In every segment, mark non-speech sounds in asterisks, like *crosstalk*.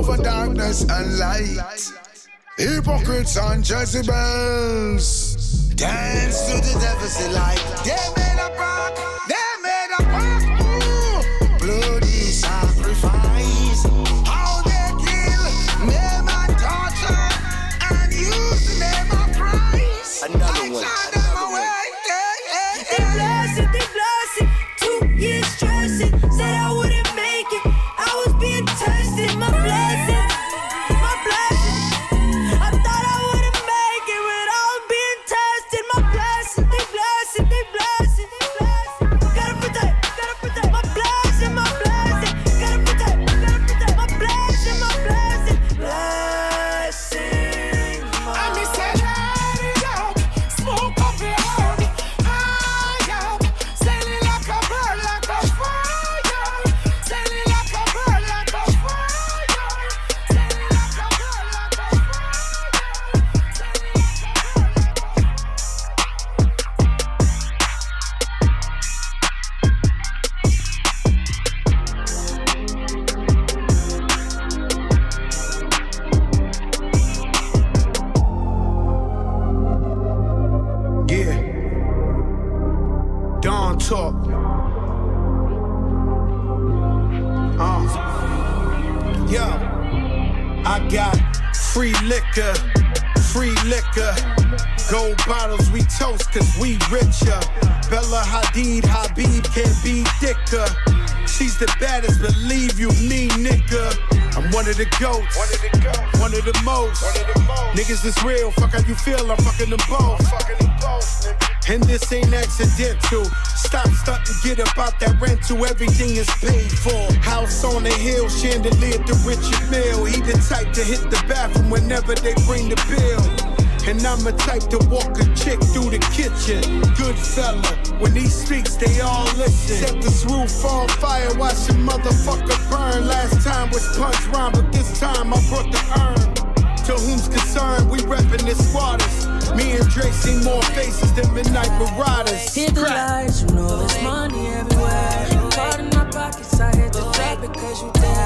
over darkness and light. Hypocrites and Jezebels dance to the devil's delight. They made a rock. liquor, free liquor. Gold bottles we toast cause we richer. Bella Hadid, Habib can't be thicker. She's the baddest, believe you me, nigga. One of the goats. One of the, goats. One of the, most. One of the most. Niggas is real. Fuck how you feel. I'm fucking them both. Fucking them both and this ain't accidental. Stop, stop, to get about that rental. Everything is paid for. House on the hill, chandelier the Richard Mille. He the type to hit the bathroom whenever they bring the bill. And I'm a type to walk a chick through the kitchen. Good fella, when he speaks, they all listen. Set this roof on fire, watch the motherfucker burn. Last time was punch rhyme, but this time I brought the urn. To whom's concerned, we reppin' the squatters. Me and Dre see more faces than midnight marauders. Hit the lights, you know there's money everywhere. Caught in my pockets, I had to drop cause you dead.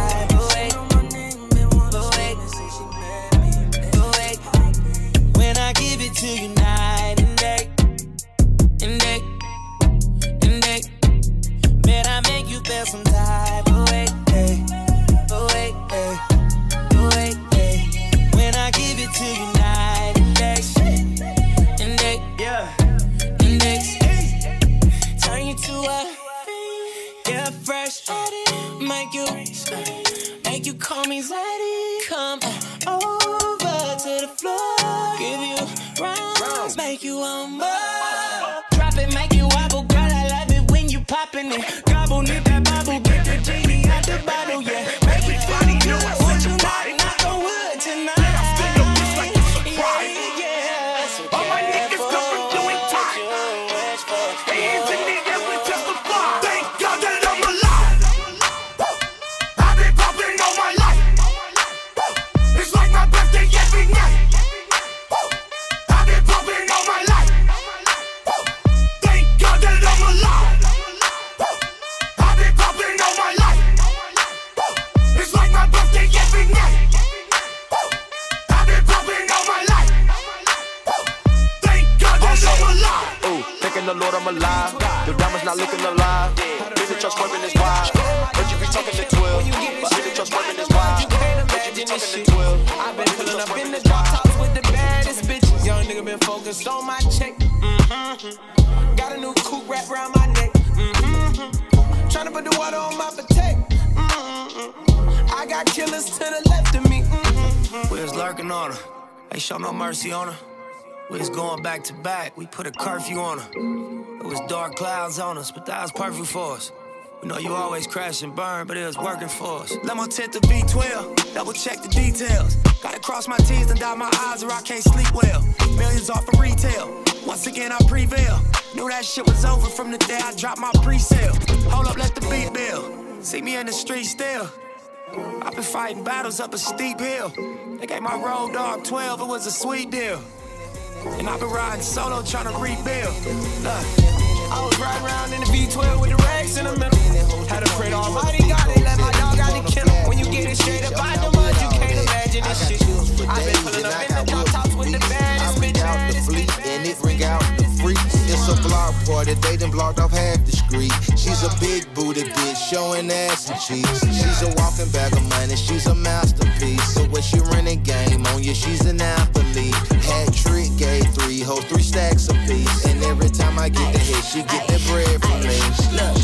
you make you want more. Drop it, make you wobble, girl. I love it when you popping it. Gobble, need that. back to back. We put a curfew on her. It was dark clouds on us, but that was perfect for us. We know you always crash and burn, but it was working for us. Let my tent to B12, double check the details. Gotta cross my T's and dot my I's or I can't sleep well. Millions off of retail. Once again, I prevail. Knew that shit was over from the day I dropped my pre-sale. Hold up, let the beat build. See me in the street still. I've been fighting battles up a steep hill. They gave my road dog 12, it was a sweet deal. And I've been riding solo trying to rebuild. Look, I was riding around in the V12 with the racks in the middle. Had to pray to Almighty God, they let my dog out the kennel. When you get it straight up out the mud, you can't imagine this shit. I've been pulling up in the drop tops with the baddest bitch, out the baddest bitch. and it ring out the freaks. It's a block party, they done blocked off half the street. She's a big booty bitch, showing ass and cheeks. She's a walking bag of money, she's a masterpiece. So when she running game on you, she's an athlete. Hat trick, gave three hoes, three stacks apiece. And every time I get the hit, she get the bread from me.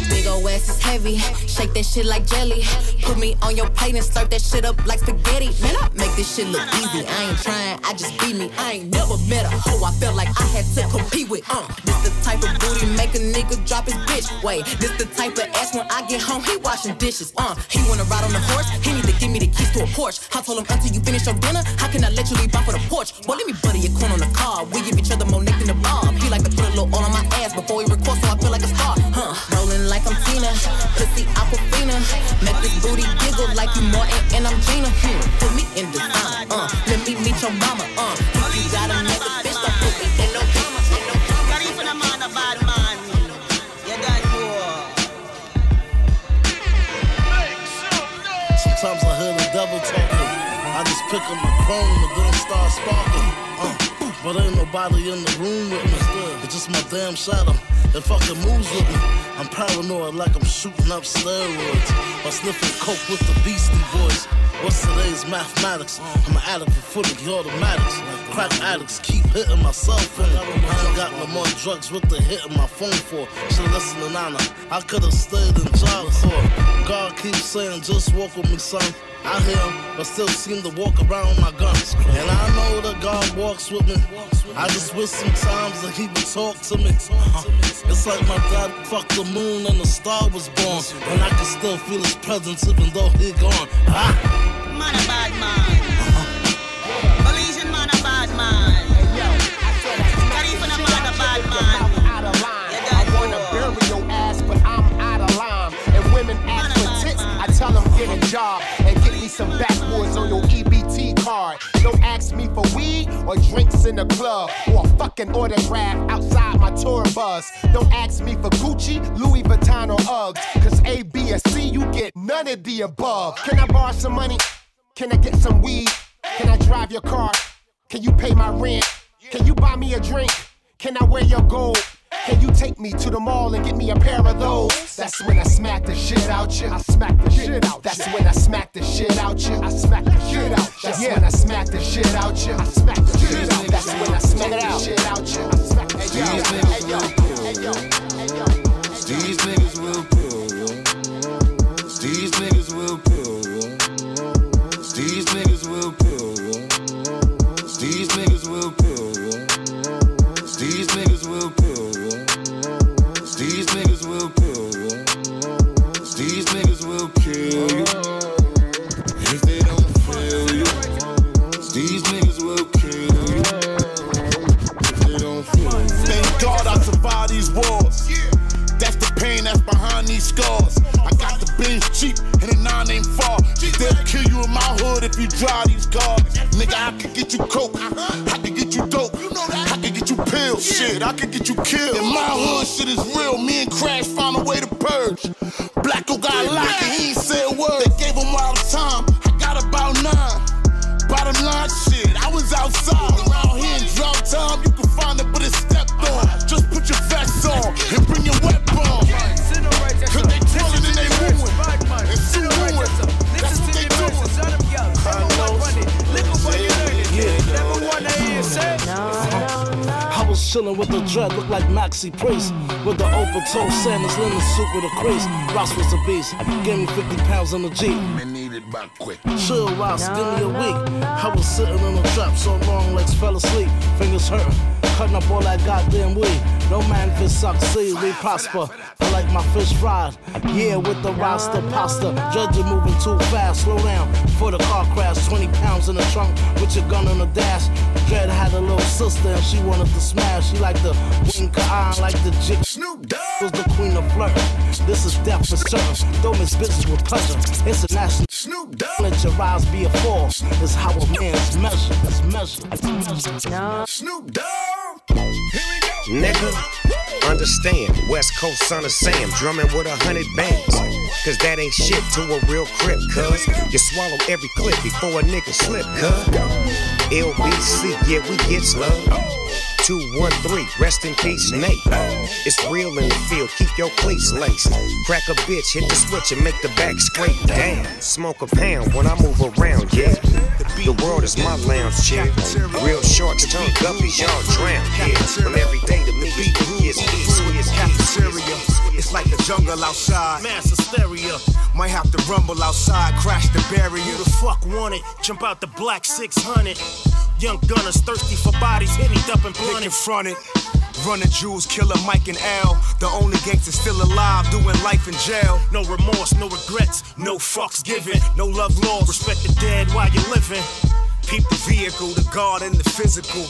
Big ol' ass is heavy. Shake that shit like jelly. Put me on your plate and slurp that shit up like spaghetti. Man, I make this shit look easy. I ain't trying, I just be me. I ain't never met a hoe I felt like I had to compete with. Uh, this the type of booty make a nigga drop his bitch. Wait, this the type of ass when I get home, he washing dishes. Uh, he wanna ride on the horse, he need to give me the keys to a Porsche. I told him until you finish your dinner, how can I let you leave off for the porch? Boy, let me butter your corn on the car. We give each other more neck than the bar. He like to put a little oil on my ass before he records, so I feel like a star. Huh? Rolling like I'm Tina, pussy aquafina. Make this booty giggle like you Martin and I'm Gina. Hmm. Put me in designer. Uh, let me meet your mama. Uh, if you got a nigga, bitch, don't put me in no commas. In no commas. Not even a man, a bad man. You don't. Sometimes I hear the devil talking. I just pick up my chrome but ain't nobody in the room with me. Just my damn shadow. It fucking moves with me. I'm paranoid like I'm shooting up steroids. Or sniffing coke with the beastie boys. What's today's mathematics? I'm an addict for fully automatics. Crack addicts keep hitting my cell phone. I ain't got no more drugs with the hit in my phone for. Should listen to Nana. I could've stayed in Job Corps. God keeps saying, just walk with me, son. I hear him, but still seem to walk around with my guns. And I know that God walks with me. I just wish sometimes that he would talk to me. Uh, It's like my dad fucked the moon and the star was born. And I can still feel his presence even though he gone. Ah. Man, a bad man. Malaysian man, a bad man. Not even a man, a bad man. out of line. You I wanna bury your ass, but I'm out of line. And women ask for tits, I tell them get a job and get me some backwoods on your EBT card. Don't ask me for weed or drinks in the club or a fucking autograph outside my tour bus. Don't ask me for Gucci, Louis Vuitton or Uggs. Cause A, B, or C, you get none of the above. Can I borrow some money? Can I get some weed? Can I drive your car? Can you pay my rent? Can you buy me a drink? Can I wear your gold? Can you take me to the mall and get me a pair of those? That's when I smack the shit out you. I smack the shit out. That's when I smack the shit out you. I smack the shit out. That's when I smack the shit out you. I smack the shit out. That's when I smack the shit out you. I smack the shit out you. Hey yo, hey yo, hey yo. These niggas will In my hood if you drive these cars. Nigga, I could get you coke. I could get you dope. I could get you pills. Shit, I could get you killed. In my hood, shit is real. Me and Crash found a way to purge. Blacko got locked and he ain't said a word. They gave him all the time. I got about nine. Bottom line shit, I was outside around here in drought time. You can find it, but it's stepped on. Just put your vest on and bring your weapon. Chillin' with the dread, look like Maxi Priest. With the open toe sandals, linen suit with a crease. Ross was a beast, gave me 50 pounds in the Jeep. Man needed back quick. Chill, Ross, give me a week. I was sitting in a trap so long, legs fell asleep, fingers hurting. cutting up all that goddamn weed. No man if it succeed, we prosper. I like my fish fried. Yeah, with the roster pasta. Judge you moving too fast, slow down. Before the car crash, 20 pounds in the trunk with your gun on the dash. Dread had a little sister and she wanted to smash. She like the wink her eye, like the jig. Snoop Dogg was the queen of flirt. This is death for certain. Don't miss business with pleasure. International. Snoop Dogg. Let your rise be a force. It's how a man's measured. It's measured. No. Snoop Dogg. Nigga, understand, West Coast son of Sam, drumming with a hundred bands. Cause that ain't shit to a real crip, cuz you swallow every clip before a nigga slip, cuz. LBC, yeah, we get love. 213, rest in peace, Nate. It's real in the field, keep your cleats laced. Crack a bitch, hit the switch and make the back scrape Damn, Smoke a pound when I move around, yeah. The world is my lounge chair. Real sharks turn guppies, y'all drown, yeah. From every day to me, it's east, cafeteria. It's like the jungle outside. Mass hysteria. Might have to rumble outside, crash the barrier. You the fuck want it? Jump out the black 600. Young gunners thirsty for bodies, hitting up and Pick confronted. Running Jews, killer Mike and L. The only gangster still alive, doing life in jail. No remorse, no regrets, no fucks given, no love lost. Respect the dead while you're living. Peep the vehicle, the guard and the physical.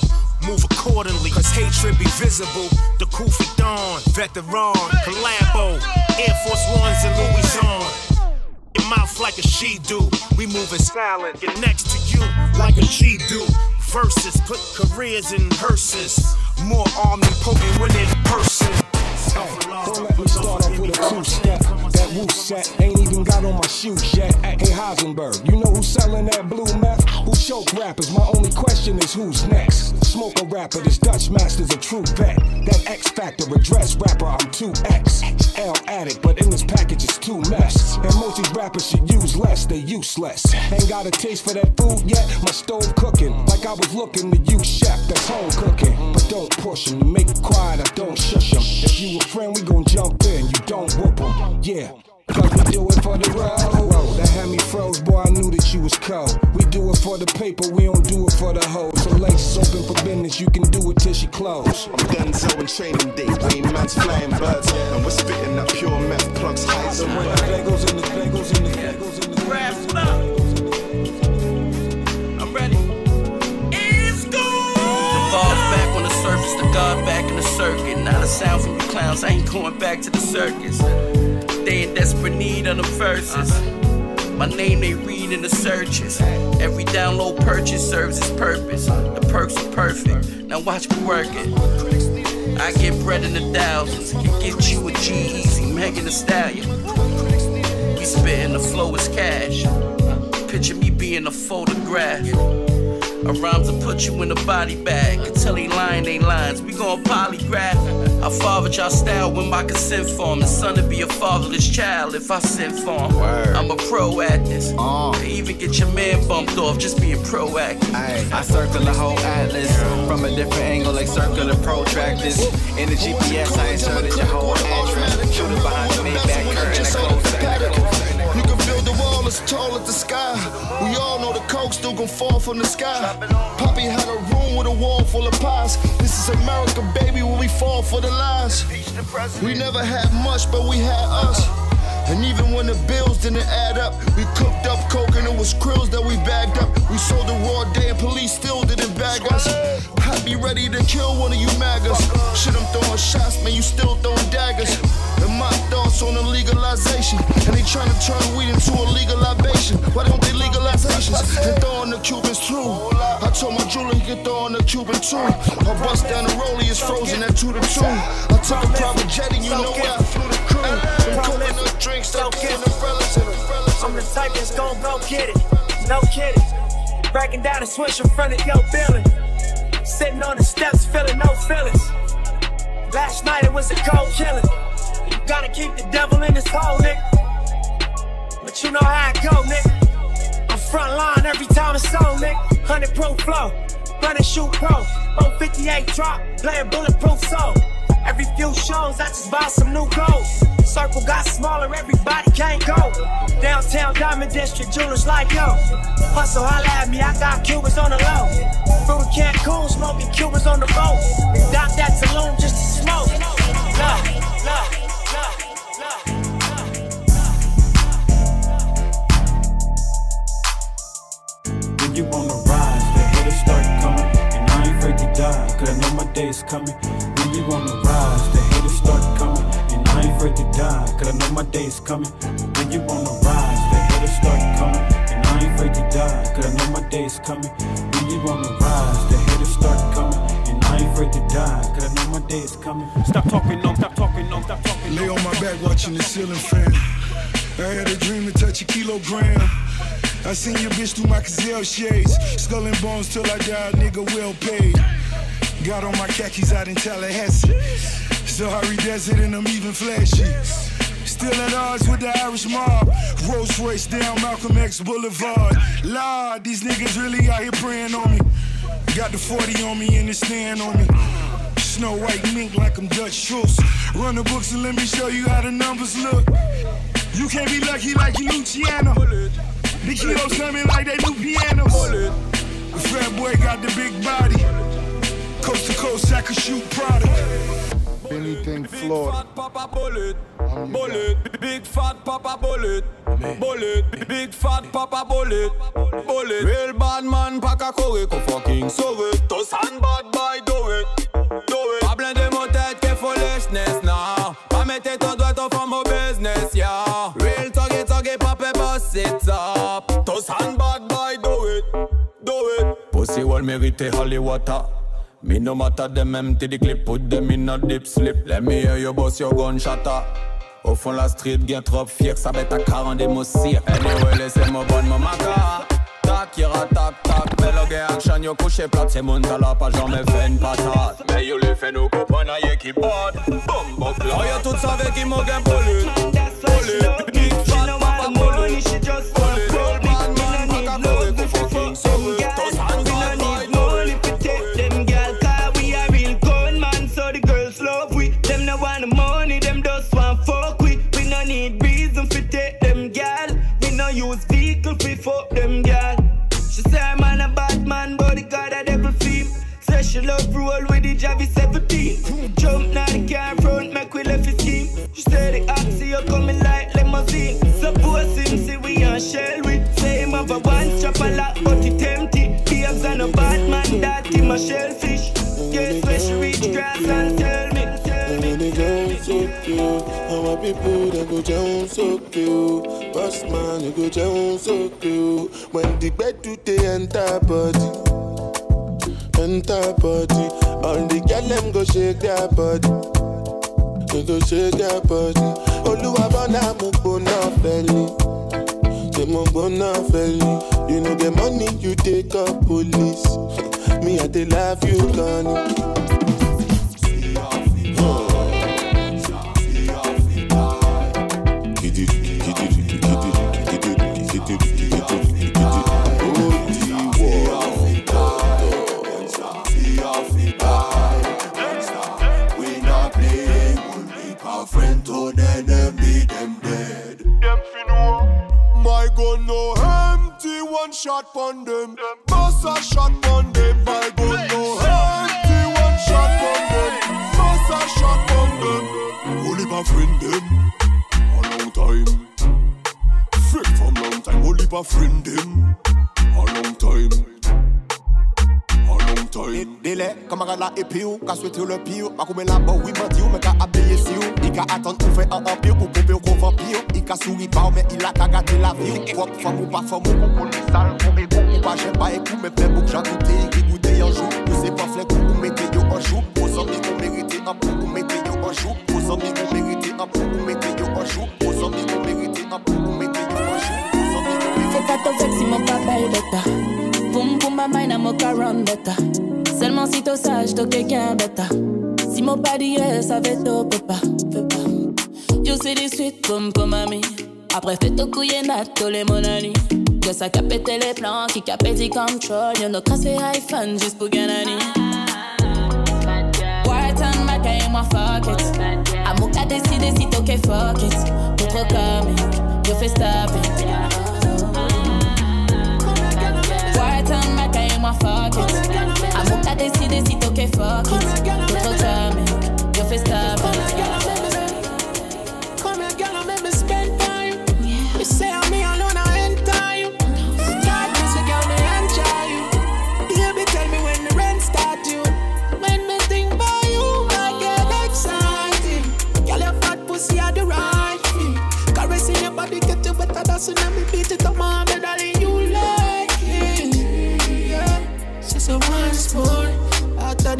Move accordingly, cause hatred be visible. The Kufi Dawn, Veteran, Collabo, Air Force Ones and Louis Vuitton. Your mouth like a she do. We moving silent. Get next to you like a G do. Verses, put careers in hearses. More army omnipotent when in person. Don't let me start off with a two step. That woo set ain't even got on my shoes yet. Hey Heisenberg, you know who's selling that blue meth? Who choke rappers? My only question is who's next? Smoke a rapper, this Dutch master's a true bet. That X Factor address rapper, I'm 2X. L addict, but in this package it's too mess. And most these rappers should use less, they useless. Ain't got a taste for that food yet? My stove cooking, like I was looking to you chef that's home cooking. But don't push 'em, you make it quiet, I don't shush 'em. If you a friend, we gon' jump in, you don't whoop 'em. Yeah. Cause we do it for the road. That had me froze, boy. I knew that you was cold. We do it for the paper, we don't do it for the hoes. So laces open for business, you can do it till she close. I'm done so in training day, Wayne man's flying birds, and we're spitting that pure meth plugs heights and words. Bagels in the bagels in the bagels in the Grasp the back in the circuit. Not a sound from you clowns, I ain't going back to the circus. They in desperate need of the verses. My name they read in the searches. Every download purchase serves its purpose. The perks are perfect. Now watch me work it. I get bread in the thousands. Can get you a G-Eazy, Megan Thee Stallion. We spitting the flow is cash. Picture me being a photograph. A rhymes to put you in a body bag. Can tell he lying, they lines. We gon' polygraph. I fathered y'all style with my consent form. The son to be a fatherless child if I sent for him. I'm a pro at this. Uh. They even get your man bumped off just being proactive. I circle the whole atlas from a different angle, like circular protractors. In the GPS, I inserted your whole address. Shooter behind the Maybach curtain, I close wall as tall as the sky. We all know the coke still gon' fall from the sky. Poppy had a room with a wall full of pies. This is America, baby, where we fall for the lies. We never had much, but we had us. And even when the bills didn't add up, we cooked up coke and it was krills that we bagged up. We sold the raw day and police still didn't bag us. I'd be ready to kill one of you magas. Shit, I'm throwing shots, man, you still throwing daggers. And on the legalization. And they trying to turn weed into a legal libation. Why don't they legalize Haitians and throw on the Cubans too? I told my jeweler he could throw on the Cuban too. I bust down the rollie, it's frozen at two to two. I took a private jet and you know where I flew the crew. Them coconut drinks, that getting umbrellas and umbrellas. I'm the type that's gon' go get it. No kidding. Breaking down the switch in front of your building. Sitting on the steps, feeling no feelings. Last night it was a cold killing. Gotta keep the devil in his hole, nigga. But you know how it go, nigga. I'm front line every time it's on, nigga. 100 proof flow, running shoot pro. 058 drop, playing bulletproof soul. Every few shows, I just buy some new goals. Circle got smaller, everybody can't go. Downtown Diamond District, jewelers like yo. Hustle, holla at me, I got Cubans on the low. From Cancun, smoking Cubans on the boat. Dock that saloon just to smoke. Love, love. you on the rise, the haters start coming, and I ain't afraid to die, cause I know my day is coming. When you on the rise, the haters start coming, and I ain't afraid to die, cause I know my day is coming. When you on the rise, the haters start coming, and I ain't afraid to die, cause I know my day is coming. When you on the rise, the haters start coming, and I ain't afraid to die, cause I know my day is coming. Stop talking, no, stop talking, no, stop talking. Lay on my back watching the ceiling fan. I had a dream to touch a kilogram. I seen your bitch through my gazelle shades. Skull and bones till I die, nigga well paid. Got on my khakis out in Tallahassee. Sahari Desert and I'm even flashy. Still at odds with the Irish mob. Rolls Royce down Malcolm X Boulevard. Lord, these niggas really out here praying on me. Got the 40 on me and the stand on me. Snow white mink like I'm Dutch Schultz. Run the books and let me show you how the numbers look. You can't be lucky like you Luciano. The kilos coming like they new pianos. The fat boy got the big body. Coast to coast, I can shoot product. Anything Florida. Papa bullet, bullet, big fat papa bullet, bullet, big fat papa bullet, bullet. Real bad man pack a corée qu'on fucking sauve. Tous un bad boy do it, do it. Pas plein de mon tête que foolishness now. Pas mettre ton doigt ton femme au business, yeah. It up. Bad boy do it, do it. Pussy wall mérite holy water. Me no matter them empty the clip, put them in a deep slip. Let me hear you bust your gun shatter. Au fond la street, bien trop fier, ça va être à 40 des. Anyway, laissez-moi bonne mon maca. Tac, ira tac, tac, mais action, yo couché plate, c'est mon talent, pas jamais fait une patate. Mais yo le fait nous comprendre, y'a qui boum, là. Oh, tout savait qui m'a gain qu'on a shellfish guess where she reach grass and tell me They go so cute, and my people they go down so cute. Boss man, you go down so cute. When the bed do they enter body, enter body. All the girl them go shake their body, they go shake their body. Oluwabana mo gbona fẹli, say mo gbona fẹli. You know the money you take up police. Me I dey love you, Connie. We not play, only our friend to the my friend them. A long time. Friend from long time. Only my friend them. A long time. A. Délai, comme un la épi ou, qu'à souhaiter le pire. Ma coumé là-bas, oui, m'a dit ou, mais qu'à habiller si ou. Il qu'à attendre ou fait un empire, ou couper ou qu'on vampire. Il qu'à souri pas, mais il a qu'à gâter la vie. Propre femme ou pas femme ou, ou qu'on est sale, ou égo. Ou pas, j'aime pas écou, mais fait bouc, j'en douté, qui goûté en joue. Ou c'est pas flèque, ou mettez pas ton est bêta. Boum boum, ma mind, I'm a bêta. Seulement si t'es sage, t'es quelqu'un bêta. Si mon pas d'hier, ça va t'au peut pas, peut pas. You see this sweet comme. Après fait tout couiller nat, tous les mon ami. Que ça a pété les plans, qui a pété control. Y'en a cassé iPhone juste pour gagner. White and Mac et moi fuck it. Amour qu'a décidé si t'es fuck it. Pour trop comique, you fais stop it. White and Mac et moi fuck it. Amour qu'a décidé si t'es fuck it. Pour trop comique, you fais stop it.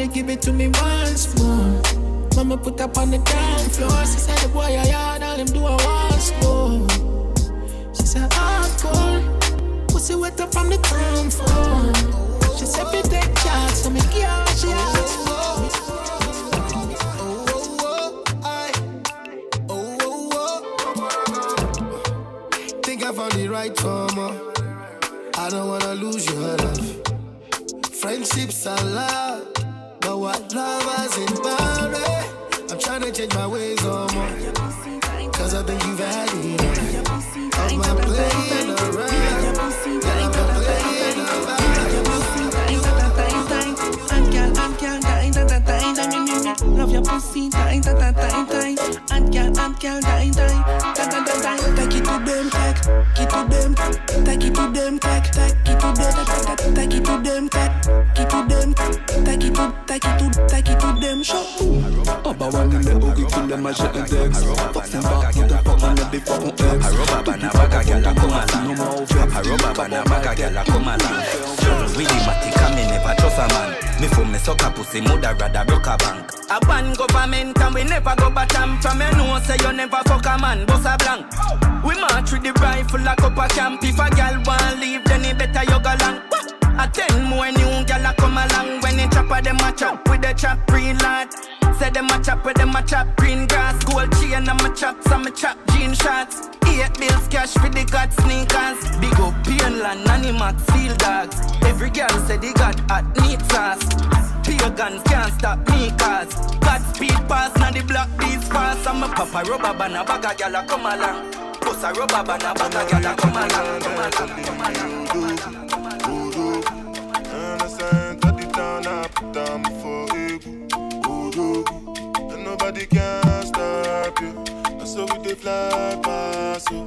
Shawty give it to me once more. Mama put up on the ground floor. She said the boy I yard, all him do a once more. She said hardcore, pussy wet up from the ground floor. She said we take shots, so me give her she asked for. Found the right trauma. I don't wanna lose your love. Friendships are loud, what lovers in body? I'm trying to change my ways on more. Cause I think you've had enough of my playing I'm not playing around. Love your pussy, And girl, time, time, time, time, time, time. Take it to them, take, it to them, take it to them, take, take it to them, take, take, take it to them, take, it to them, take it to, take it to, take it to them. Show. One in the boogie kill them a jet and dex Fuck them back with the fuck and the fucking ex Aroba bana baga gyal a come along Aroba bana baga gyal a come along Willie Matic me never trust a man Me from me suck a pussy mother rather broke a bank. A ban government and we never go batam From me know say you never fuck a man boss a blank. We march with the rifle like up a camp. If a gal want leave then it better you go long a ten more new gal a come along When they chop a them a chop with the chop real hard Say them a chop with them a chop green grass. Gold chain my chop some me chop jean shots Eight bills cash for the god sneakers. Big up Painland, Animax, Field Dogs. Every girl say they got hot neat sauce Pagans can't stop me cause God speed pass now the black beats fast. I'm a papa rubber band a bag a gal a come along. Bust a rubber band a bag a gal a Come along, come along, come along, come along the I put down before ego. Voodoo. And nobody can stop you. And so we dey fly past you.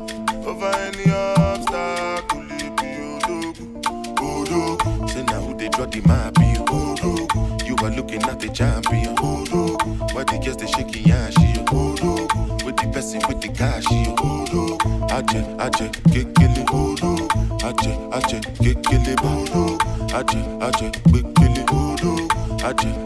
Over any obstacle, it be Odogu. Odogu. Say now who they draw the map, you Odogu. You are looking at the champion. Odogu. Why the girls they shaking yashi, Odogu. With the person with the cash, you Odogu. Aje, aje, kekele, Odogu. Aje, aje, kekele, Odogu. Aje, aje, Odogu.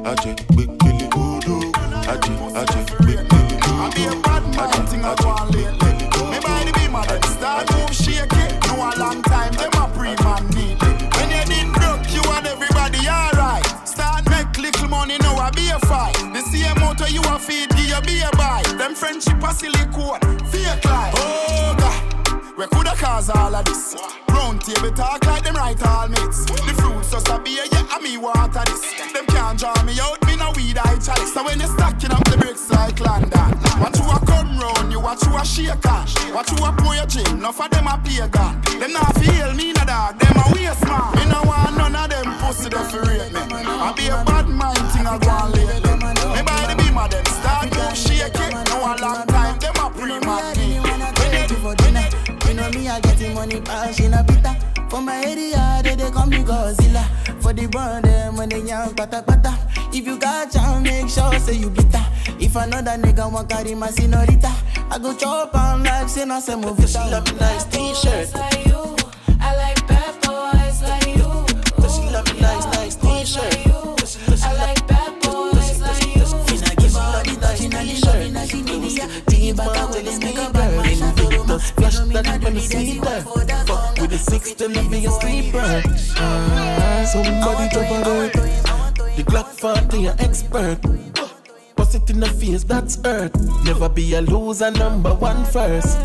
Aje, aje, kekele, Odogu. Aje, aje, kekele, Odogu. I be a bad man, thing I want lately. Me by the beam, I start move shake it. No a long time, them a pre-man need. When you did broke, you and everybody alright. Start make little money, now I be a fight. The same motor you a feed, give you be a buy. Them friendship a silicone, fake life. Oh we coulda cause all of this. Round table talk like them right all mates. The fruits just a beer, yeah, and me water this. Them can't draw me out, me no weed I chalice. So when you stacking up the bricks like London, watch you a come round, you watch you a shake cash. Watch you a pour your gym, enough of them a play gun. Them not feel me no dog, them a waste man. Me no want none of them pussy that fi me. I be a bad mind thing I go on lately. Me by the beam of them start to shake it. No a long time, money, pass in a pita. For my area, they, they call me Godzilla. For the brand, them when they young pata pata. If you got jam, make sure say you get that. If another nigga want carry my senorita, I go chop on like say no se movie. She love me nice t-shirt. Like you, I like bad boys like you. Cause she love me nice, nice t-shirt. I like bad boys like you. Finna give her the nice t-shirt. Deep man with the sneaker. Invictus flash that when the sleeper. Fuck with the six to leave me a sleeper. Ah, somebody drop a dirt. The Glock 40 an expert. Bust it in the face, that's earth. Never be a loser, number one first.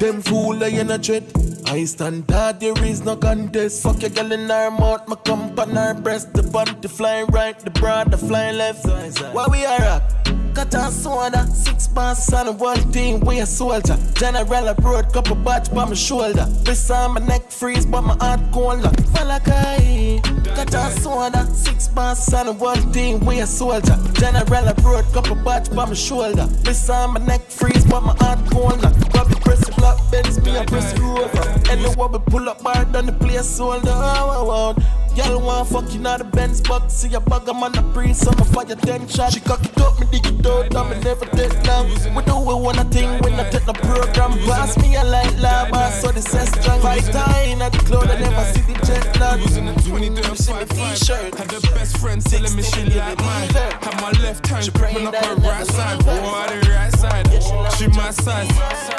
Them fool I in a dread. I stand that there is no contest. Fuck your girl in her mouth, my cum on her breast. The bunty flying right, the broad the flying left. Where we are at? Cut and soda, six pants on the world team, we a soldier. General abroad, couple batch by my shoulder. This on my neck freeze, but my heart colder. Malachi, cut and soda, six pants on the world team, we a soldier. General abroad, couple batch by my shoulder. This on my neck freeze, but my heart colder. Bobby press the black Benz, me a press rover. And the we pull up bar, done the place sold out. Girl want fucking out the Benz box. See a bug, I'm on the breeze, so I'm fire ten shot. She cock it up, me dig it out, and me never take long. We do we wanna thing when I take the program. Pass me a light lava, so the says strong. Fight time at the cloud, I never see the jet lag. Using the 20 see my t-shirt. Had the best friend telling me she like mine. Had my left hand gripping up her right side. Boy, the right She my size.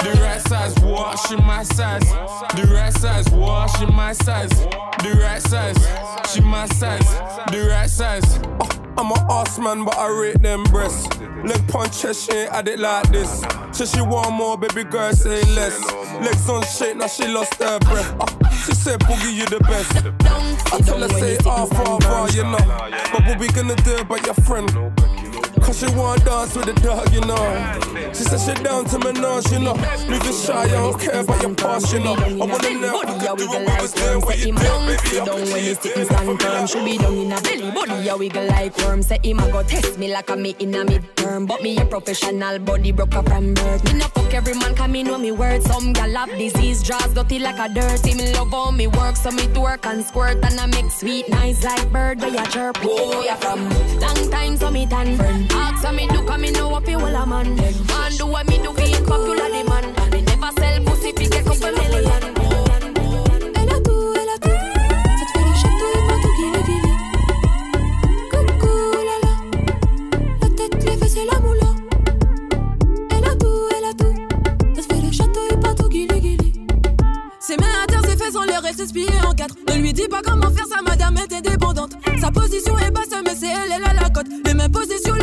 The right size. Boy, she my size. The right size. Boy, she my size. The right size. She my size. The right size. Oh, I'm a ass man, but I rate them breasts. Leg punch, chest, she ain't had it like this. So she want more, baby girl, say less. Legs on shake, now she lost her breath. Oh, she said, Boogie, you the best. I tell her, say, ah, far, far, you know. But what we gonna do about your friend? Cause she wanna dance with the dog, you know. She said she down to me now, you know. Living shy, I don't care about your past, you know. I wanna know if you do what we was doing, what you doing, baby. Sit down when he sitting stand firm. Should be down in a belly body, a wiggle like worm. Say him a go test me like a me in a midterm. But me a professional body broke up from birth. Me no fuck every man, come me know me words. Some gal have disease, draws dirty like a dirt. Me love how me work, so me twerk and squirt. And I make sweet nice like bird, where you chirp. Who you from? Long time, so me tan friend. Ask me do, cause me know what you a man. Man do what me do, popular me never sell pussy, couple million. En quatre. Ne lui dis pas comment faire, sa madame est indépendante. Sa position est basse, mais c'est elle, elle a la cote. Les mêmes positions,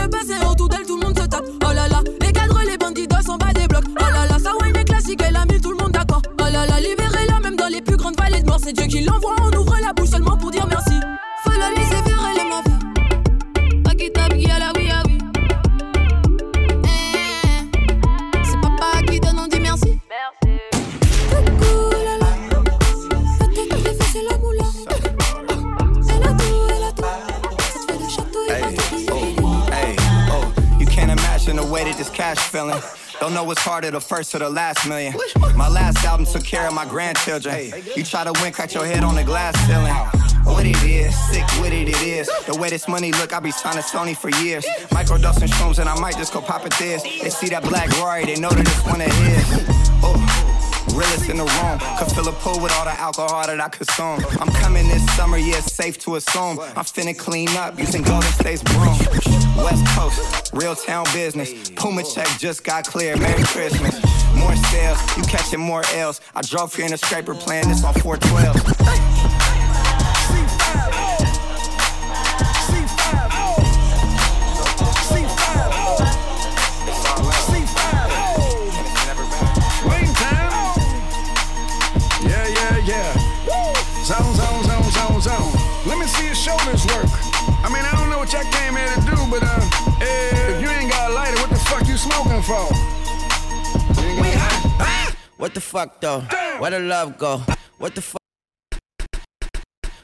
cash feeling. Don't know what's harder, the first or the last million. My last album took care of my grandchildren. You try to win, crack your head on the glass ceiling. What it is, sick with it, it is. The way this money look, I be signing Sony for years. Microdosing shrooms, and I might just go pop it this. They see that black Rory, they know that it's one of his. Oh. Realest in the room. Could fill a pool with all the alcohol that I consume. I'm coming this summer, yeah, it's safe to assume. I'm finna clean up using Golden State's broom. West Coast, real town business. Puma check just got clear. Merry Christmas. More sales, you catching more L's. I drove here in a scraper playing this on 412. You smoking for? What the fuck though? Where the love go? What the fuck?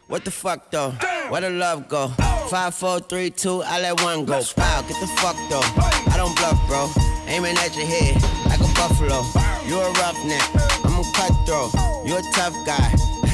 What the fuck though? Where the love go? Five, four, three, two, I let one go. Wow, get the fuck though. I don't bluff, bro. Aiming at your head like a buffalo. You a roughneck, I'm a cutthroat. You a tough guy.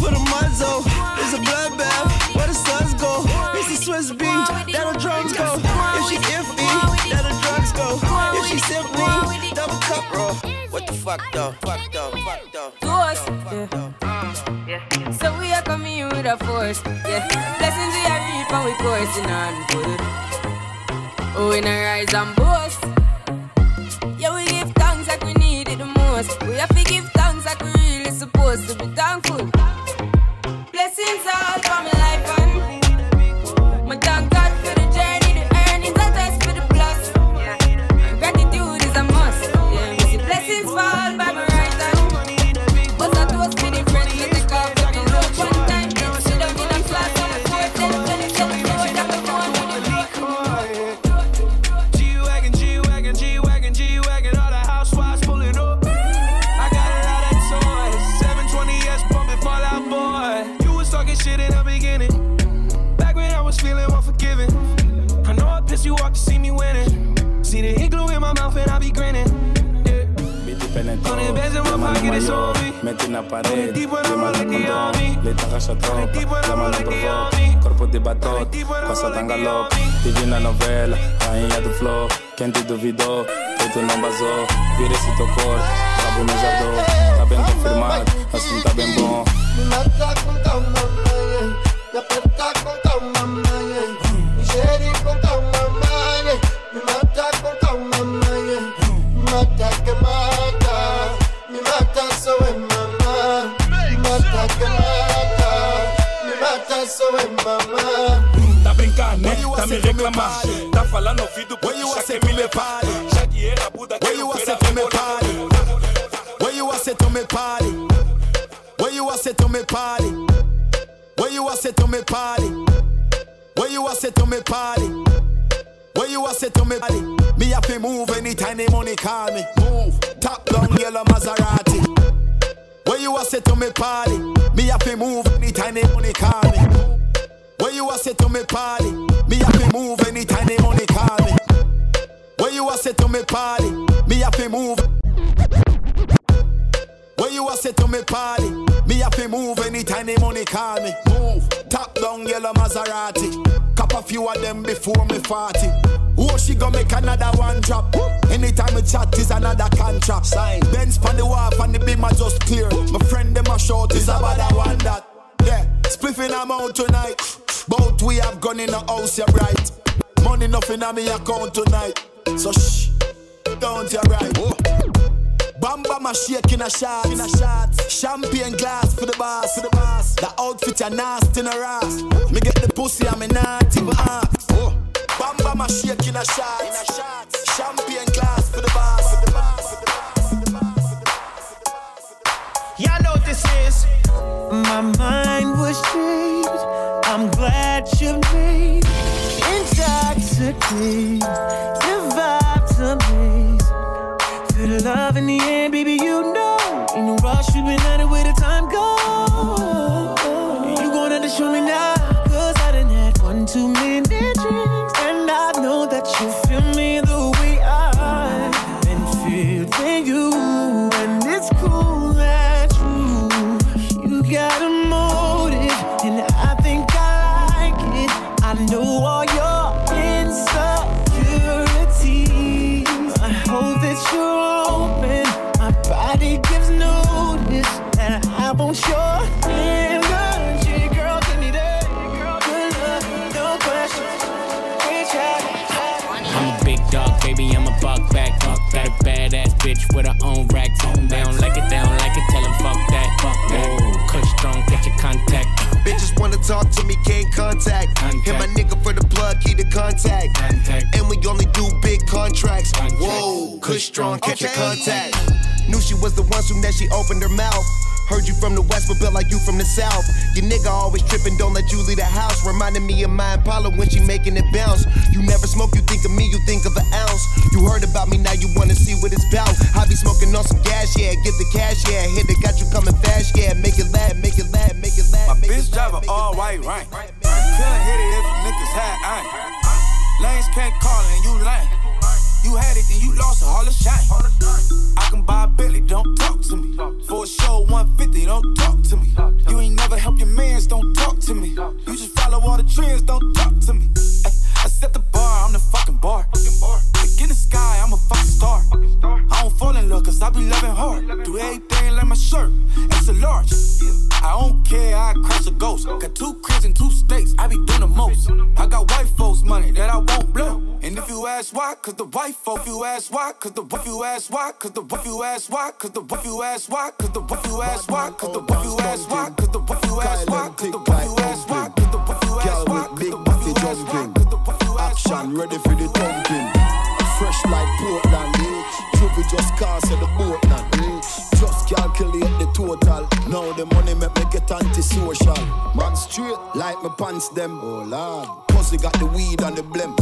for the muzzle. It's a bloodbath. Where the suns go? It's the Swiss beat. That'll drums go. If she iffy, that'll drugs go. If she simply double cup roll. What the fuck though? Fuck though? Fuck though? Toast, yeah. yeah. So we are coming in with a force, yeah. Blessings we are reap and we coursing on full. Oh, we not rise and boast. Mayor, mete na pared, le manda condom, le taga sa tropa, la manda provoca, corpo de batote, passa tanga louca, te vi na novela, rainha do flow, quem te duvidou, feito não basou, vira esse teu corpo, rabo no jardim, tá bem confirmado, assim tá bem bom. Me mata com tal mamãe, me aperta com tal mamãe, mamã. Tá brincando, né? Tá me reclamando. Tá falando ouvido, puxa que me levar. Já que era Buda, que eu party? Where you a say to me party? Where you a say to me party? Where you a say to me party? Where you a say to me party? Where you a say to me party? Me have to move anytime the money call me. Move. Top down yellow Maserati. Where you a say to me party? Me have to move anytime the money call me. Where you a say to me party? Me have to move anytime the money call me. Where you a say to me party? Me have to move. Where you a say to me party? Me have to move anytime the money call me. Move. Top down yellow Maserati. Cop a few of them before me 40. Oh, she gonna make another one drop. Anytime we chat is another contract. Sign. Benz pan the wharf and the beam are just clear. My friend them a short is about that one that. Yeah, spliffing I'm out tonight. Both we have gone in the house, yeah right. Money nothing on me account tonight. So shh, don't you right. Bamba my shake in a shot, in a shot. Champagne glass for the boss, for the boss. The outfit are nasty in a ass. Me get the pussy, I'm a not even ask. Bamba my shake in a shot, in a shot. Champagne glass for the boss, for the boss. Y'all know what this is. My mind was changed. I'm glad you made intoxicated. Your vibes amaze. Feel the love in the air, the contact. And we only do big contracts. Whoa, Kush strong, catch your contact. Knew she was the one soon that she opened her mouth. Heard you from the west, but built like you from the south. Your nigga always tripping, don't let you leave the house. Reminding me of my Impala when she making it bounce. You never smoke, you think of me, you think of an ounce. You heard about me, now you wanna see what it's about. I be smoking on some gas, yeah, get the cash, yeah. Hit it, got you coming fast, yeah. Make it laugh, make it laugh, make it laugh. My bitch drive an all white rank. Couldn't hit it if niggas had iron. Lanes can't call and you lame. You had it and you lost it, all the shine. I can buy a Billy, don't talk to me. For a show 150, don't talk to me. You ain't never help your mans, don't talk to me. You just follow all the trends, don't talk to me. I set the bar, I'm the fucking bar. Look in the sky, I'm a fucking star. I don't fall in love cause I be loving hard. Do everything like my shirt, it's a large. I don't care, I crush a ghost. Got two cribs and two states, I be doing the most. I got white folks' money that I won't blow. And if you ask why, cause the white folk, you ask why, cause the if you ask why, cause the if you ask why, cause the if you ask why, cause the if you ask why, cause the if you ask why, cause the if you ask why, cause the if you ask why, cause the if you ask why, cause the if you ask why, Action ready for the thumping. Fresh like Portland. Juvie just at the boat now. Just calculate the total. Now the money make me get antisocial. Man straight like my pants them. Oh lord. Pussy got the weed and the blem.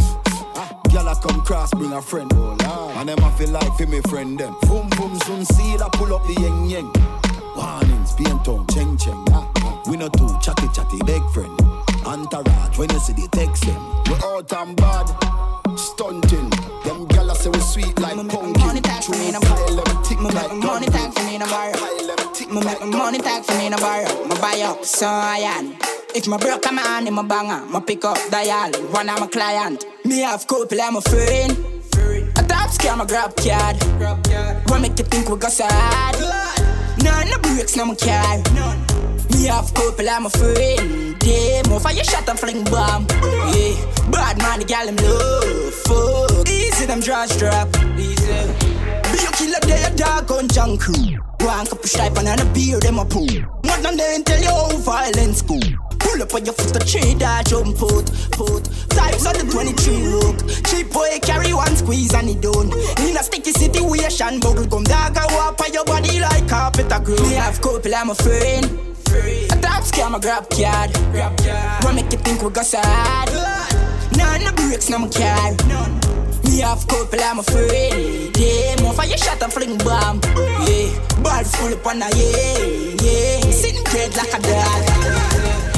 Ah, Gyal a come cross, bring a friend. Oh lord. And them I feel like for me friend them. Boom boom soon seal I pull up the yeng yeng. Warnings, paint town, cheng cheng. Ah, ah. We no too chatty chatty big friend. Entourage when you see the text them. We out and bad, stunting. Them gyal say we sweet like pumpkin. Money tax me in a bar. True style, them thick like Money tax me in a bar. Money tag for me, no borrow. My buy up, so I am. If my broke a man in my banger, my pick up dial. One of my client. Me have couple, I'm a friend. A top scam, a grab card. What make you think we got sad? None no breaks, no my car. Me have couple, I'm a friend. Yeah, more fire shot and fling bomb. Yeah, bad man, the gal him love. Fuck, easy them draws drop. Easy. Be a killer, they a dog on junk crew. One cup of stripe and a beer, them a pool. What than they tell you how violence go. Pull up on your foot, the tree that jump out, put. Times on the 23 look. Cheap boy carry one squeeze and he done. In a sticky situation, bubble gum dog, I walk on your body like carpet a glue. Me have couple, I'm a friend. A top scam, a grab card. What make you think we got sad? None no breaks, no my car. Me have couple, I'm a friend. Yeah, more fire shot and fling bomb. Yeah, ball full up on a yeah, yeah. Sitting dead like a dog.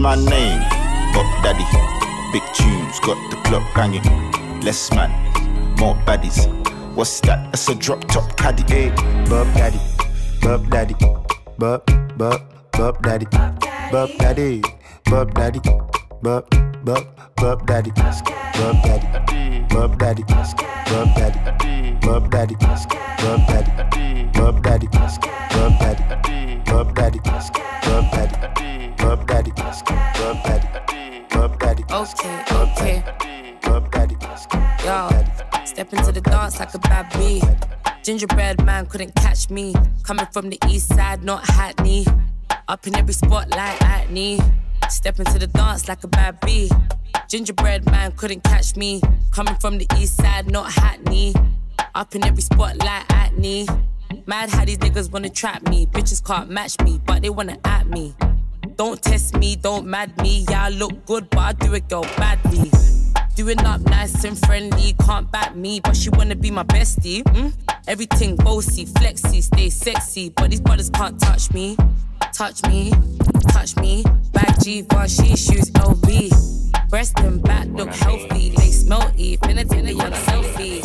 my name? Bop Daddy. Big tunes, got the clock banging. Less man, more baddies. What's that? It's a drop top caddy. Eh, hey, Bop Daddy, Bop Daddy, Bob, Bob, Bop Daddy, Bop Daddy, Bop Daddy, Bob, Bob, Bop Daddy, Bop Daddy, Bop Daddy, Bop Daddy, Bop Daddy, Bop Daddy, Bop Daddy, Bop Daddy, Bop Daddy, Bop Daddy, Bop Daddy, Bop Daddy, Bop Daddy, Okay, okay. Bop Daddy. Yo, step into the dance like a bad bee. Gingerbread man couldn't catch me. Coming from the east side, not Hackney. Up in every spotlight at me. Step into the dance like a bad bee. Gingerbread man couldn't catch me. Coming from the east side, not Hackney. Up in every spotlight at me. Mad how these niggas wanna trap me. Bitches can't match me, but they wanna at me. Don't test me, don't mad me. Yeah, I look good, but I do it girl badly. Doing up nice and friendly, can't back me, but she wanna be my bestie. Mm? Everything bossy, flexy, stay sexy, but these brothers can't touch me. Touch me, touch me. Back G, she shoes LV. Breast and back look healthy, they smelty. Finna take a young selfie.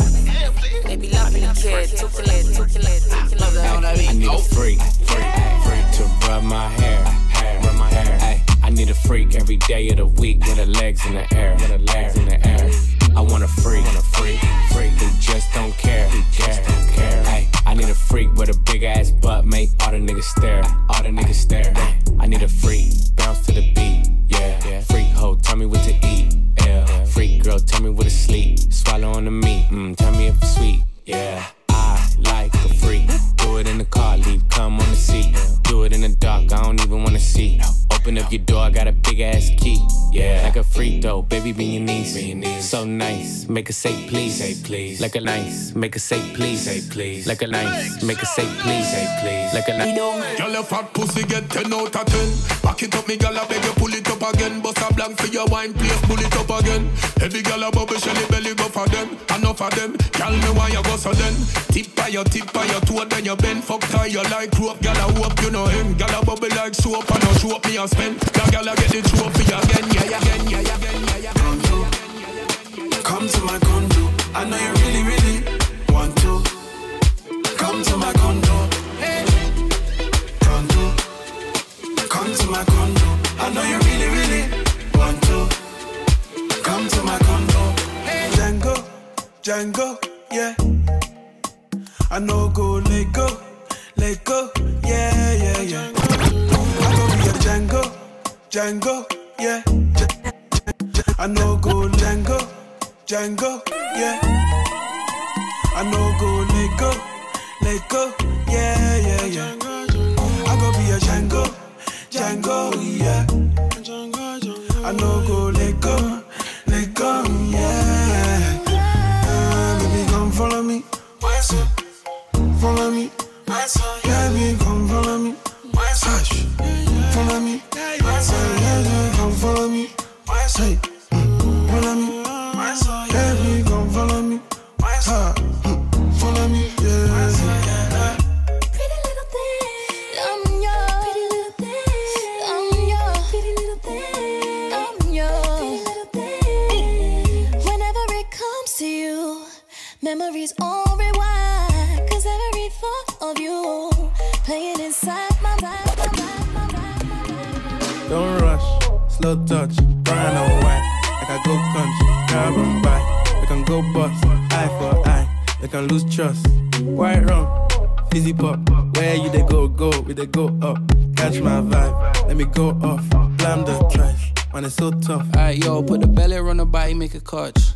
They be loving the kid, talking it, talking it, talking it. I need a freak, freak, freak to rub my hair, rub my hair. Ay, I need a freak every day of the week with her legs in the air, with her legs in the air. I want a freak, want a freak, freak who just don't care, who just don't care. Ay, I need a freak with a big ass butt, make all the niggas stare, all the niggas stare. I need a freak, bounce to the beat, yeah. Freak hoe, tell me what to eat, yeah. Freak girl, tell me what to sleep, swallow on the meat, mm, tell me if it's sweet, yeah. I like a freak. Do it in the car, leave come on the seat. Do it in the dark, I don't even wanna see. Open up your door, I got a big ass key. Yeah, like a freak though, baby, be your niece. So nice, make her say please. Say please. Like a nice, make her say please. Say please. Like a nice, make her say please. Say please. Like a nice. Girl, your fat pussy get 10 out of 10. Back it up, me gal, I beg you pull it up again. Bust a blank for your wine, please pull it up again. Every gal a bubble, shelly belly go for them. Enough of them, gal me why you go so then. Tip by your tip by your toe, then you bend Fuck tie you like rope. Gal hope you know him. Gal bubble like soap. And no show me a spend. Now gal get the trophy again. Yeah, yeah, again, yeah, yeah, again, yeah, yeah. Condo Come to my condo. I know you really, really want to. Come to my condo. Hey Condo. Come to my condo. I know you really, really want to. Come to my condo. Hey Django Django, yeah. I know good. Django, yeah. I know go Django, Django, yeah. I know go let go, let go, yeah, yeah, yeah. I go be a Django, Django, yeah. I know go let go, let go, yeah. Uh, baby, come follow me. Follow me. Baby, come follow me. Hush. Follow me. Yeah, come follow me. Hey, mm, follow me. Baby, come follow me. Ha, mm, follow me. Yeah. I'm your pretty little thing. I'm your pretty little thing. I'm your pretty little thing. Whenever it comes to you, memories all slow touch, brown and white. I go country, and buy. We can go bust, eye for eye. They can lose trust. White rum, fizzy pop. Where you they go, go, we they go up. Catch my vibe, let me go off. Blam the trash, man, it's so tough. Alright, yo, put the belly on the body, make a clutch.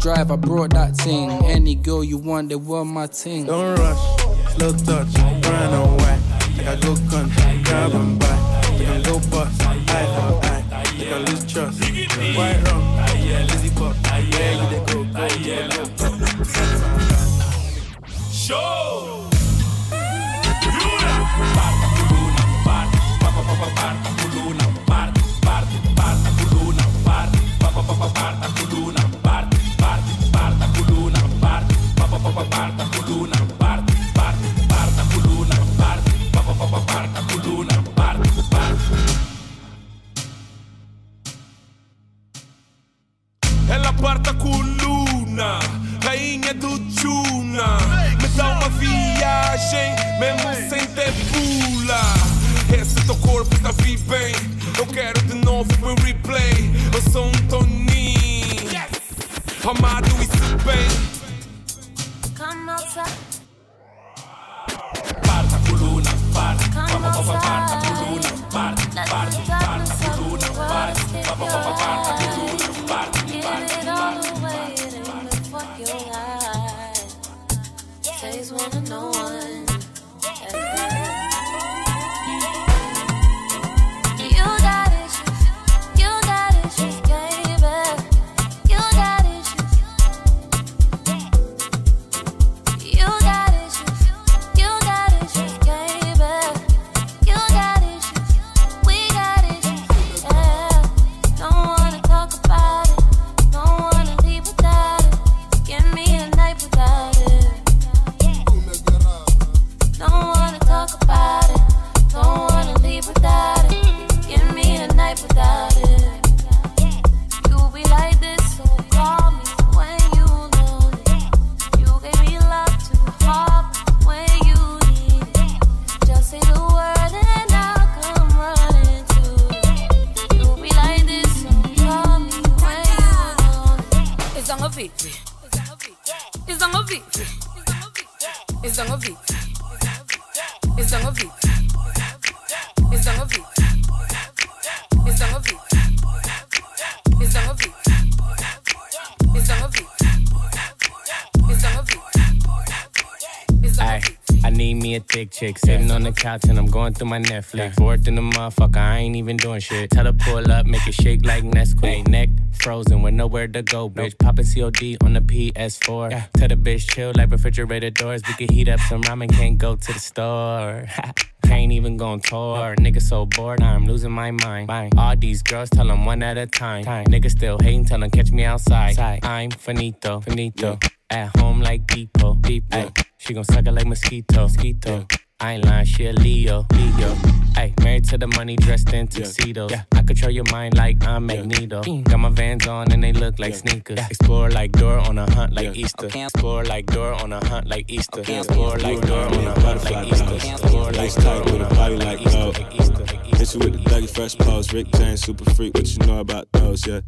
drive, I brought that thing. Any girl you want, they were my thing. Don't rush, slow touch, brown and white. Like I go country, grab and buy. We can go bust, eye for eye. We can lose trust. White rum, fizzy pop. Where you they go, go, go, go. Show! Ela parta quarta coluna, rainha do Tuna. Me dá uma viagem, mesmo sem ter pula. Esse teu corpo tá bem. Eu quero de novo meu replay. Eu sou um Toninho, amado e se bem. Parta coluna, parta, parta, parta coluna, parta, parta, parta coluna, parta, parte, parte, parte, I just wanna know what through my Netflix. Bored in the motherfucker, I ain't even doing shit. Tell her pull up, make it shake like Nesquik. Neck frozen with nowhere to go, bitch. Poppin' COD on the PS4. Tell the bitch chill like refrigerator doors. We can heat up some ramen, can't go to the store. Can't even go on tour. Nigga so bored, I'm losing my mind. All these girls tell them one at a time. Nigga still hating, tell them catch me outside. I'm finito, finito. At home like depot. Depot. Ay, she gon' suck it like mosquito. Mosquito. I ain't lying, she a Leo. Leo. Ay, married to the money, dressed in tuxedos. Yeah. I control your mind like I'm Magneto. Mm. Got my vans on and they look like sneakers. Explore like Dora on a hunt like Easter. Explore like Dora on a hunt like Easter. Explore like Dora on a hunt like Easter. Explore like Dora on a hunt like Easter. Hit you with the baggy fresh pose. Rick James, super freak. What you know about those? Yeah.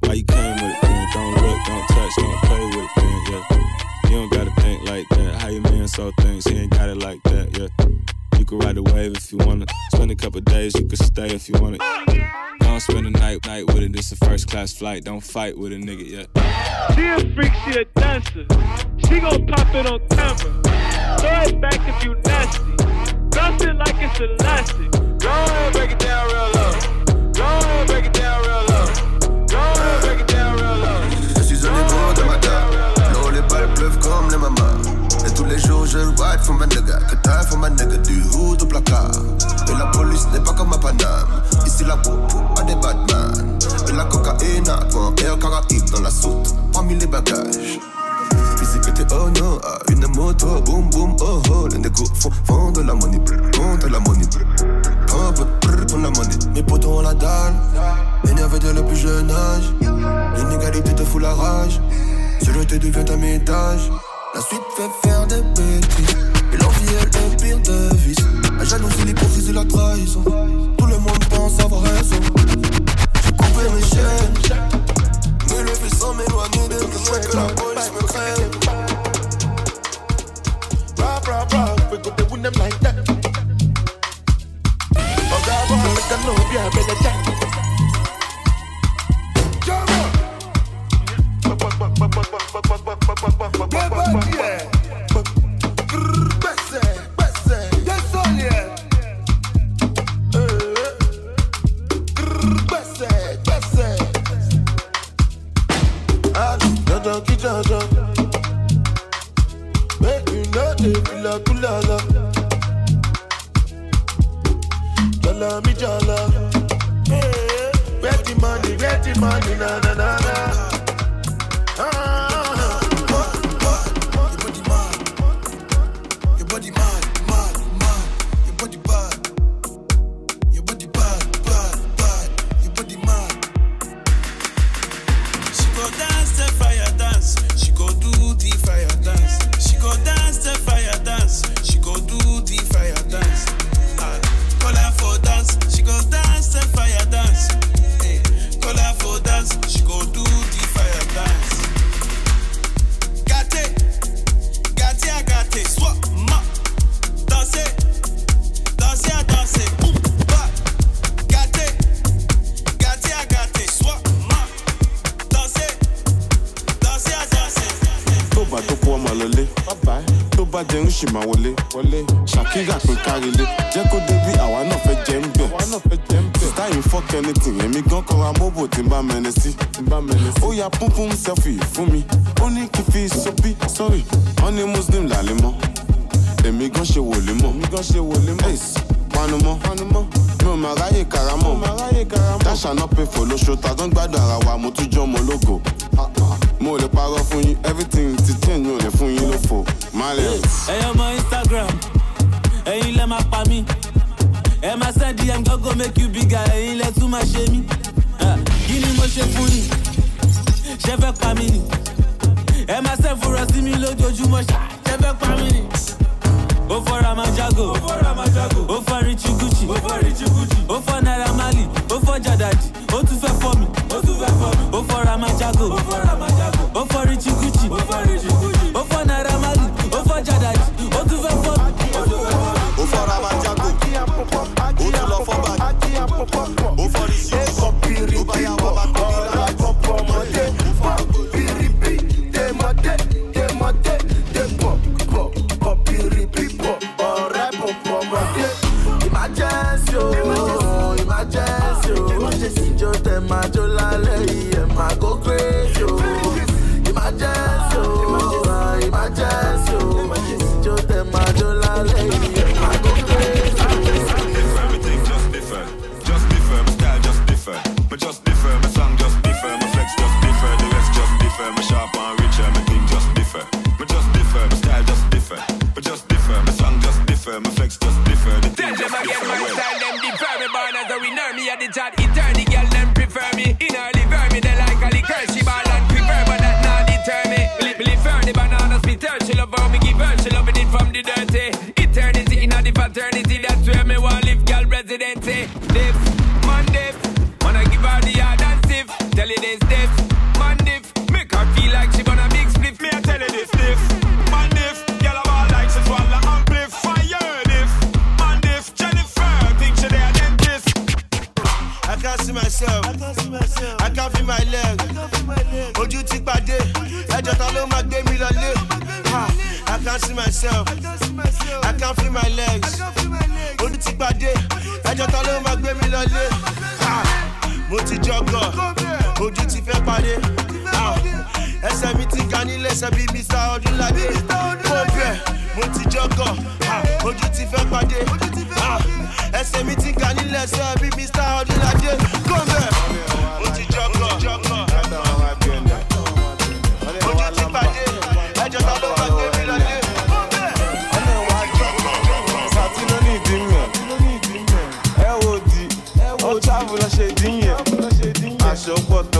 Why you came with it? Then? Don't look, don't touch, don't play with it. Then, yeah. You don't gotta think like that. How your man so thinks he ain't got it like that. Yeah. You can ride the wave if you wanna. Spend a couple days, you can stay if you wanna. Don't spend a night night with it. This a first class flight. Don't fight with a nigga yet. She a freak, she a dancer. She gon' pop it on camera. Throw it back if you nasty. Bounce it like it's elastic. Go ahead, break it down real low. Go ahead, break it down real low. Tous les jours, je ride for ma nigga. Que t'as for ma nigga du hood au placard. Et la police n'est pas comme à Paname. Ici, la coupe a des Batman. Et la cocaïne a un air caraïbe dans la soute. Parmi les bagages. Était oh non, ah, une moto, boum boum oh oh. Les négos font, de la money, font de la money. Pump, prr, pour la money. Mes potos ont la dalle, énervé dès le plus jeune âge. L'inégalité te fout la rage, te devient un métage. La suite fait faire des bêtises, et l'envie est le pire de vice. La jalousie, l'hypocrisie, la trahison. Tout le monde pense avoir raison. J'ai coupé mes chaînes, me lever sans m'éloigner de mes que la police me craigne. Rah, rah, rah, we go to win them like that. God, boy, make a know, yeah, better check. Make Jala mi jala. Hey, Where the money, where the money, na na na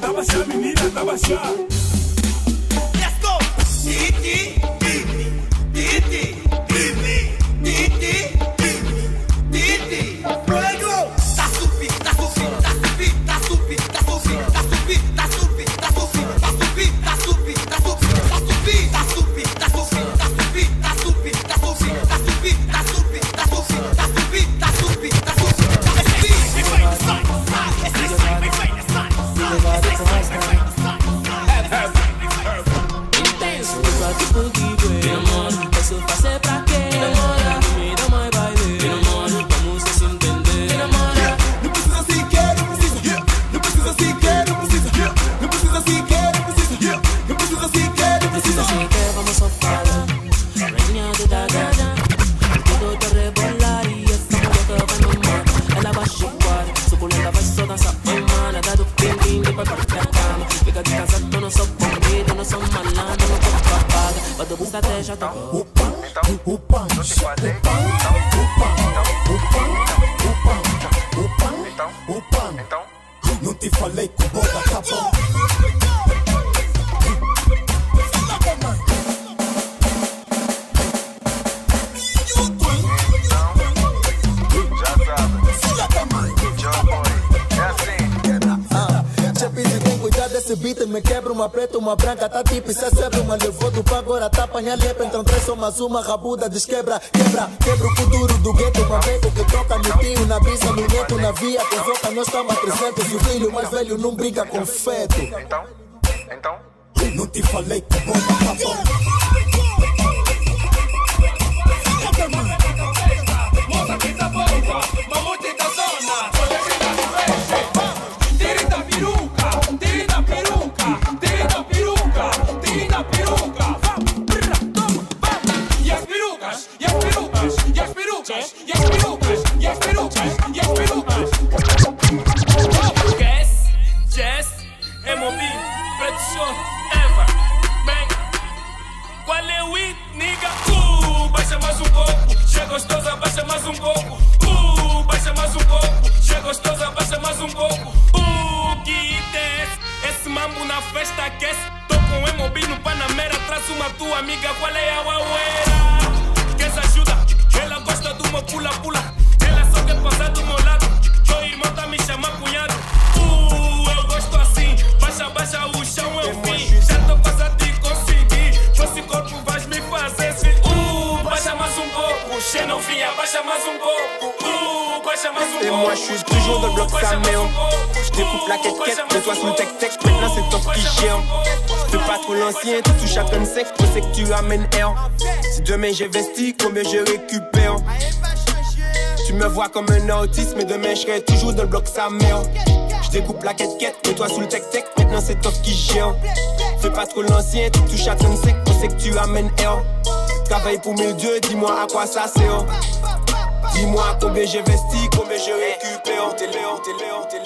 tá baixar, menina, tá baixar. Let's go! Titi. uma branca, tá tipo isso é zebra. Uma levou do agora tá apanha lepa. Então três só mais uma, rabuda, desquebra, quebra. Quebra o futuro do gueto, uma vez que toca no pio, na brisa, no neto, na via. convoca, volta nós estamos a 300 o filho mais velho não brinca com feto. Je serai toujours dans le bloc sa mère Je découpe la quête-quête, mais toi sous le tech-tech Maintenant c'est top qui gère. Fais pas trop l'ancien, tu touches à comme sec. Je sais que tu amènes air Travaille pour mes dieux, dis-moi à quoi ça sert. Dis-moi combien j'investis, combien je récupère. T'es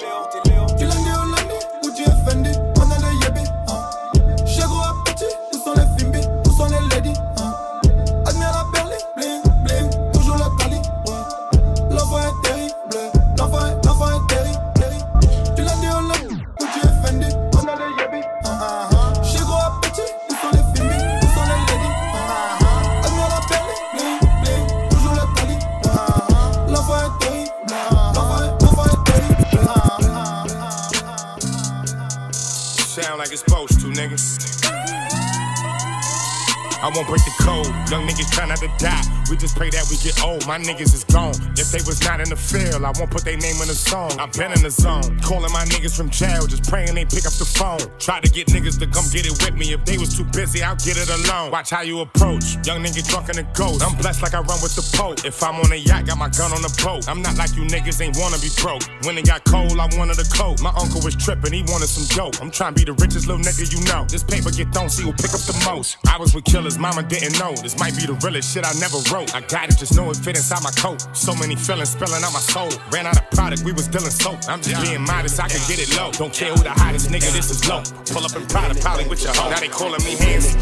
I won't break the code. Young niggas try not to die. We just pray that we get old. My niggas is gone. If they was not in the field, I won't put their name in the song. I've been in the zone. Calling my niggas from jail, just praying they pick up the phone. Try to get niggas to come get it with me. If they was too busy, I'll get it alone. Watch how you approach. Young nigga drunk in a ghost. I'm blessed like I run with the Pope. If I'm on a yacht, got my gun on the boat. I'm not like you niggas ain't wanna be broke. When it got cold, I wanted a coat. My uncle was tripping, he wanted some dope. I'm trying to be the richest little nigga you know. This paper get thrown, see who pick up the most. I was with killers, mama didn't know. This might be the realest shit I never wrote. I got it, just know it fit inside my coat. So many feelings spilling out my soul. Ran out of product, we was dealing soap. I'm just being modest, I can get it low. Don't care who the hottest nigga, this is low. Pull up in Prada, probably with your hoe. Now they calling me hands.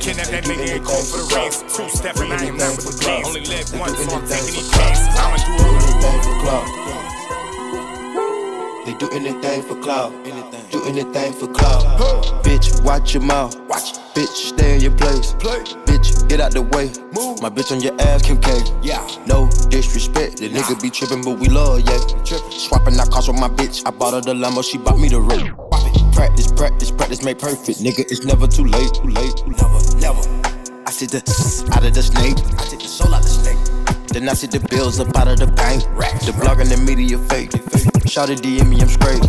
Kidnap that nigga and call for the race. Two stepping, I am not with the plans. Only live once, so I'm taking these chances. I'ma do anything for clout. They do anything for clout. Do anything for clout. Bitch, watch your mouth. Watch. Bitch, stay in your place. Bitch, get out the way. Move. My bitch on your ass, Kim K. Yeah. No disrespect. The nigga be tripping, but we love, yeah. Swapping out cars with my bitch. I bought her the limo, she bought me the ring. Practice, practice, practice, make perfect. Nigga, it's never too late. Too late. Never, never. I see the *laughs* out of the snake. I take the soul out of the snake. Then I see the bills up out of the bank. The blog and the media fake. Shout it DM me, I'm straight.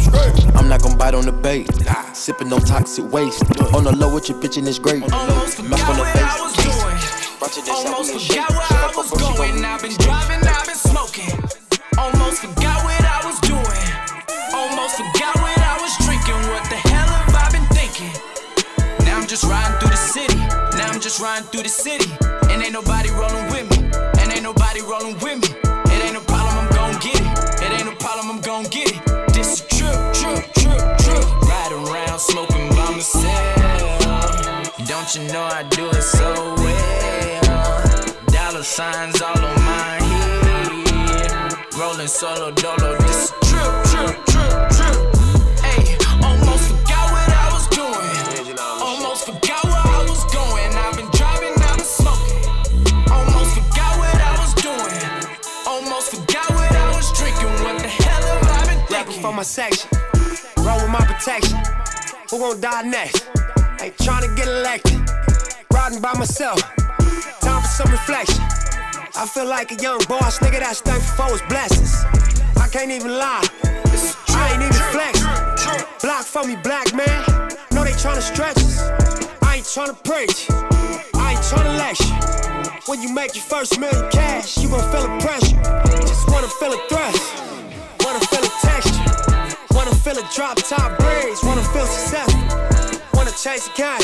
I'm not gonna bite on the bait. Sipping on toxic waste. On the low with your bitch and it's great. On the face. Brought you this Almost forgot where I was going. I've been driving, I've been smoking. Almost forgot what I was doing. Almost forgot what I was drinking. What the hell have I been thinking? Now I'm just riding through the city. Now I'm just riding through the city. And ain't nobody rolling with me. And ain't nobody rolling with me. Don't you know I do it so well? Dollar signs all on my head. Rolling solo dolo. This is trip, trip, trip, trip. Hey, almost forgot what I was doing. Almost forgot where I was going. I've been driving, I've been smoking. Almost forgot what I was doing. Almost forgot what I was drinking. What the hell have I been Rapping thinking? for my section. Roll with my protection. Who gon' die next? Ain't tryna get elected. Riding by myself. Time for some reflection. I feel like a young boss, nigga that's thankful for his blessings. I can't even lie. I ain't even flex. Block for me, black man. Know they tryna stretch us. I ain't tryna preach. I ain't tryna lecture. When you make your first million cash, you gon' feel the pressure. Just wanna feel a thrust. Wanna feel a texture. Wanna feel a drop top breeze. Wanna feel successful. Never chase the game,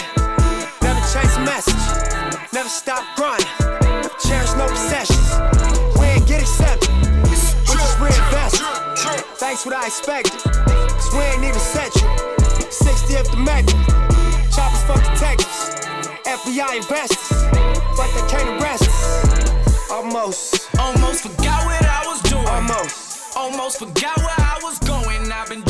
never chase the message, never stop grinding. Cherish no possessions, we ain't get accepted, we just reinvest. Thanks what I expected, cause we ain't even set you. 60th dimension, choppers fuck detectives, FBI investors, but they can't arrest us. Almost, almost forgot what I was doing. Almost, almost forgot where I was going. I've been